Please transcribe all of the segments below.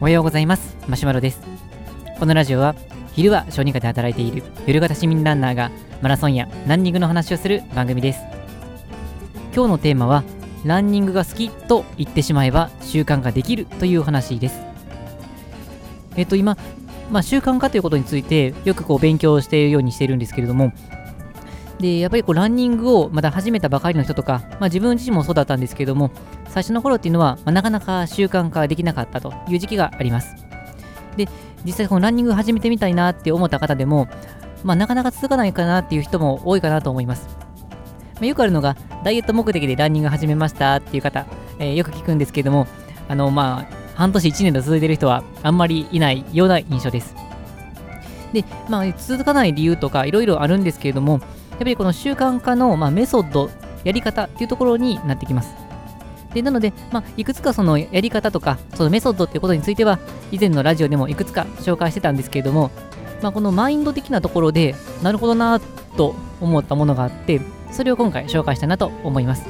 おはようございます。マシュマロです。このラジオは昼は小児科で働いている夜型市民ランナーがマラソンやランニングの話をする番組です。今日のテーマはランニングが好きと言ってしまえば習慣ができるという話です。えっと今まあ、習慣化ということについてよくこう勉強しているようにしているんですけれどもでやっぱりこうランニングをまだ始めたばかりの人とか、まあ、自分自身もそうだったんですけれども最初の頃っていうのは、まあ、なかなか習慣化できなかったという時期があります。で実際このランニング始めてみたいなって思った方でも、まあ、なかなか続かないかなっていう人も多いかなと思います、まあ、よくあるのがダイエット目的でランニング始めましたっていう方、えー、よく聞くんですけどもあのまあ半年1年と続いてる人はあんまりいないような印象です。で、まあ、続かない理由とかいろいろあるんですけれども、やっぱりこの習慣化の、まあ、メソッド、やり方っていうところになってきます。でなので、まあ、いくつかそのやり方とか、そのメソッドっていうことについては、以前のラジオでもいくつか紹介してたんですけれども、まあ、このマインド的なところで、なるほどなと思ったものがあって、それを今回紹介したいなと思います。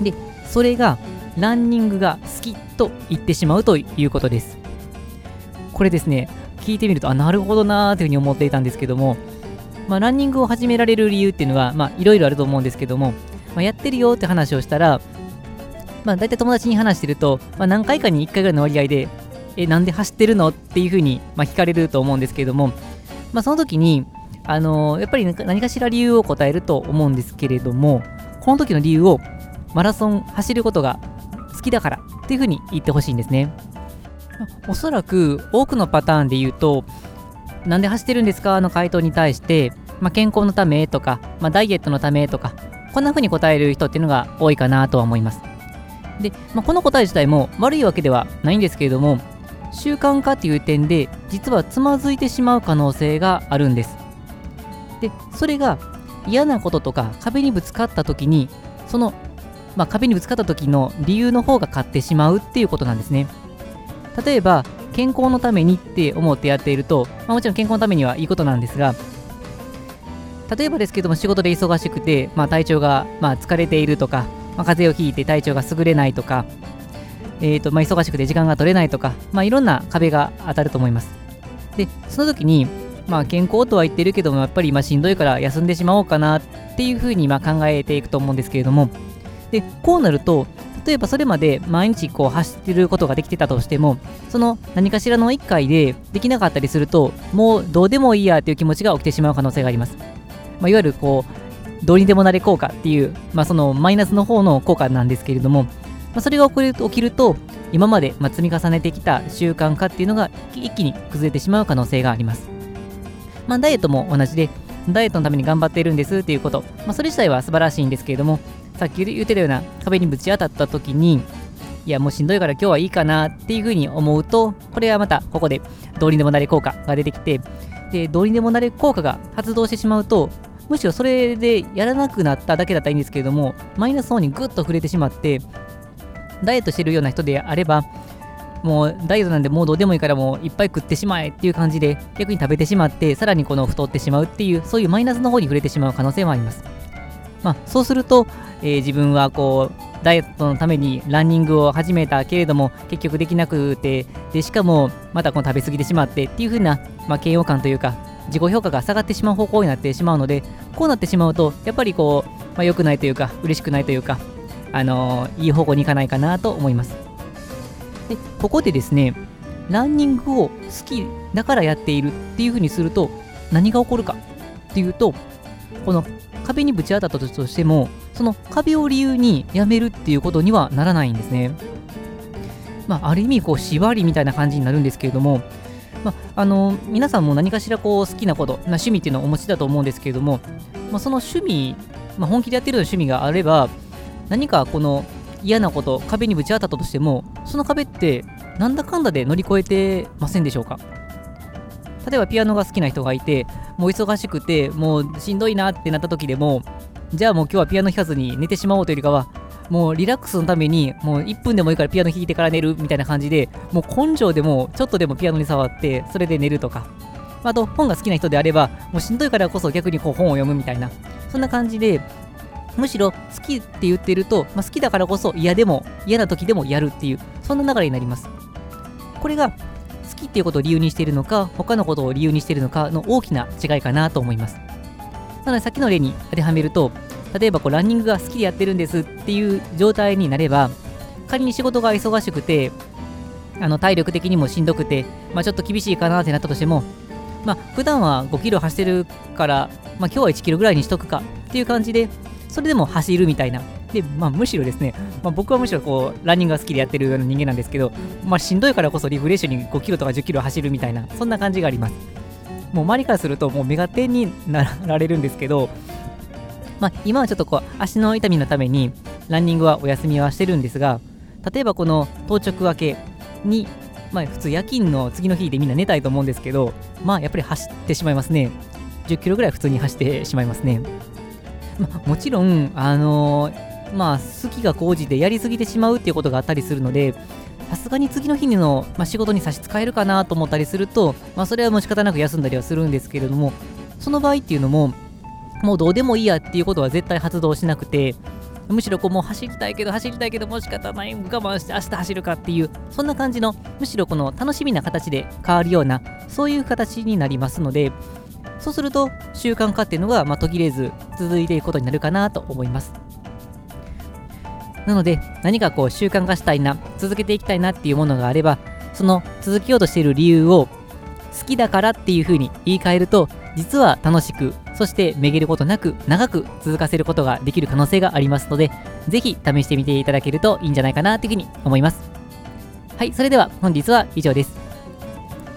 で、それが、ランニングが好きと言ってしまうということです。これですね、聞いてみると、あ、なるほどなーというふうに思っていたんですけども、まあ、ランニングを始められる理由っていうのは、ま、いろいろあると思うんですけども、まあ、やってるよって話をしたら、まあ、大体友達に話してると、まあ、何回かに1回ぐらいの割合で、え、なんで走ってるのっていうふうに、まあ、聞かれると思うんですけども、まあ、その時に、あのー、やっぱり何かしら理由を答えると思うんですけれども、この時の理由を、マラソン走ることが好きだからっていうふうに言ってほしいんですね。おそらく多くのパターンで言うと、なんで走ってるんですかの回答に対して、まあ、健康のためとか、まあ、ダイエットのためとか、こんな風に答える人っていうのが多いかなとは思います。で、まあ、この答え自体も悪いわけではないんですけれども、習慣化っていう点で、実はつまずいてしまう可能性があるんです。で、それが嫌なこととか壁にぶつかった時に、その、まあ、壁にぶつかった時の理由の方が勝ってしまうっていうことなんですね。例えば健康のためにって思ってやっていると、まあ、もちろん健康のためにはいいことなんですが例えばですけども仕事で忙しくて、まあ、体調が、まあ、疲れているとか、まあ、風邪をひいて体調が優れないとか、えーとまあ、忙しくて時間が取れないとか、まあ、いろんな壁が当たると思います。でその時に、まあ、健康とは言ってるけどもやっぱり今しんどいから休んでしまおうかなっていうふうにま考えていくと思うんですけれどもでこうなると例えばそれまで毎日こう走ってることができてたとしても、その何かしらの1回でできなかったりすると、もうどうでもいいやという気持ちが起きてしまう可能性があります。まあ、いわゆるこう、どうにでもなれ効果っていう、まあ、そのマイナスの方の効果なんですけれども、まあ、それが起きると、今までま積み重ねてきた習慣化っていうのが一気に崩れてしまう可能性があります。まあ、ダイエットも同じで、ダイエットのために頑張っているんですっていうこと、まあ、それ自体は素晴らしいんですけれども、さっき言ってたような壁にぶち当たった時に、いや、もうしんどいから今日はいいかなっていうふうに思うと、これはまたここでどうにでもなれ効果が出てきて、で、どうにでもなれ効果が発動してしまうと、むしろそれでやらなくなっただけだったらいいんですけれども、マイナス方にぐっと触れてしまって、ダイエットしてるような人であれば、もうダイエットなんでもうどうでもいいからもういっぱい食ってしまえっていう感じで逆に食べてしまってさらにこの太ってしまうっていうそういうマイナスの方に触れてしまう可能性もあります。まあ、そうすると、えー、自分はこうダイエットのためにランニングを始めたけれども結局できなくてでしかもまたこの食べ過ぎてしまってっていう風な、まあ、嫌悪感というか自己評価が下がってしまう方向になってしまうのでこうなってしまうとやっぱりこう、まあ、良くないというか嬉しくないというか、あのー、いい方向に行かないかなと思います。でここでですねランニングを好きだからやっているっていう風にすると何が起こるかっていうとこの壁にぶち当たったとしても、その壁を理由にやめるっていうことにはならないんですね。まあ、ある意味、こう、縛りみたいな感じになるんですけれども、まあ、あの皆さんも何かしらこう好きなこと、な趣味っていうのをお持ちだと思うんですけれども、まあ、その趣味、まあ、本気でやってるような趣味があれば、何かこの嫌なこと、壁にぶち当たったとしても、その壁ってなんだかんだで乗り越えてませんでしょうか？例えばピアノが好きな人がいて、もう忙しくて、もうしんどいなってなった時でも、じゃあもう今日はピアノ弾かずに寝てしまおうというよりかは、もうリラックスのために、もう1分でもいいからピアノ弾いてから寝るみたいな感じで、もう根性でもちょっとでもピアノに触って、それで寝るとか。あと、本が好きな人であれば、もうしんどいからこそ逆にこう本を読むみたいな、そんな感じで、むしろ好きって言ってると、まあ、好きだからこそ嫌でも嫌な時でもやるっていうそんな流れになりますこれがきっていうことを理由にしているのか他のことを理由にしているのかの大きな違いかなと思います。なのでさっきの例に当てはめると例えばこうランニングが好きでやってるんですっていう状態になれば仮に仕事が忙しくてあの体力的にもしんどくて、まあ、ちょっと厳しいかなってなったとしてもまあ普段は5キロ走ってるから、まあ、今日は1キロぐらいにしとくかっていう感じでそれでも走るみたいな。で、まあ、むしろですね、まあ、僕はむしろこうランニングが好きでやってるような人間なんですけど、まあ、しんどいからこそリフレッシュに5キロとか10キロ走るみたいな、そんな感じがあります。もう周りからすると、もうメガテンになられるんですけど、まあ、今はちょっとこう足の痛みのためにランニングはお休みはしてるんですが、例えばこの当直明けに、まあ、普通夜勤の次の日でみんな寝たいと思うんですけど、まあ、やっぱり走ってしまいますね。10キロぐらい普通に走ってしまいますね。ま、もちろん、あのー、まあ、好きが高じてやりすぎてしまうっていうことがあったりするので、さすがに次の日の、まあ、仕事に差し支えるかなと思ったりすると、まあ、それはもう仕方なく休んだりはするんですけれども、その場合っていうのも、もうどうでもいいやっていうことは絶対発動しなくて、むしろこうもう走りたいけど走りたいけどもう仕方ない我慢して明日走るかっていうそんな感じのむしろこの楽しみな形で変わるようなそういう形になりますのでそうすると習慣化っていうのが、まあ、途切れず続いていくことになるかなと思います。なので何かこう習慣化したいな続けていきたいなっていうものがあればその続けようとしている理由を好きだからっていうふうに言い換えると実は楽しくそしてめげることなく長く続かせることができる可能性がありますのでぜひ試してみていただけるといいんじゃないかなというふうに思いますはいそれでは本日は以上です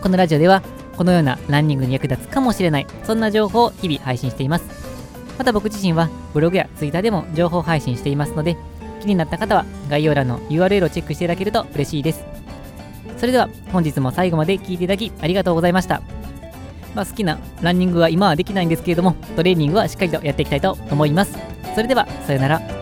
このラジオではこのようなランニングに役立つかもしれない、そんな情報を日々配信しています。また僕自身はブログや Twitter でも情報配信していますので、気になった方は概要欄の URL をチェックしていただけると嬉しいです。それでは本日も最後まで聴いていただきありがとうございました。まあ、好きなランニングは今はできないんですけれども、トレーニングはしっかりとやっていきたいと思います。それでは、さようなら。